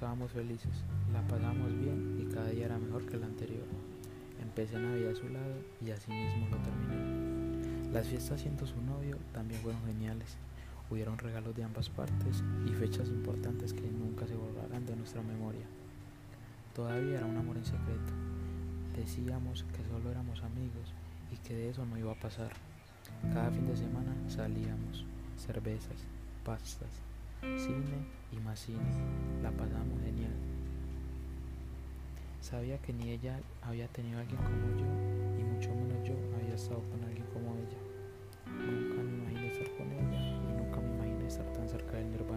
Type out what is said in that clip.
éramos felices, la pasamos bien y cada día era mejor que el anterior. Empecé Navidad a su lado y así mismo lo terminé. Las fiestas siendo su novio también fueron geniales. Hubieron regalos de ambas partes y fechas importantes que nunca se borrarán de nuestra memoria. Todavía era un amor en secreto. Decíamos que solo éramos amigos y que de eso no iba a pasar. Cada fin de semana salíamos, cervezas, pastas, cine y más cine. La pasamos genial. Sabía que ni ella había tenido a alguien como yo y mucho menos yo había estado con alguien como ella. Nunca me imaginé estar con ella y nunca me imaginé estar tan cerca del nirvana.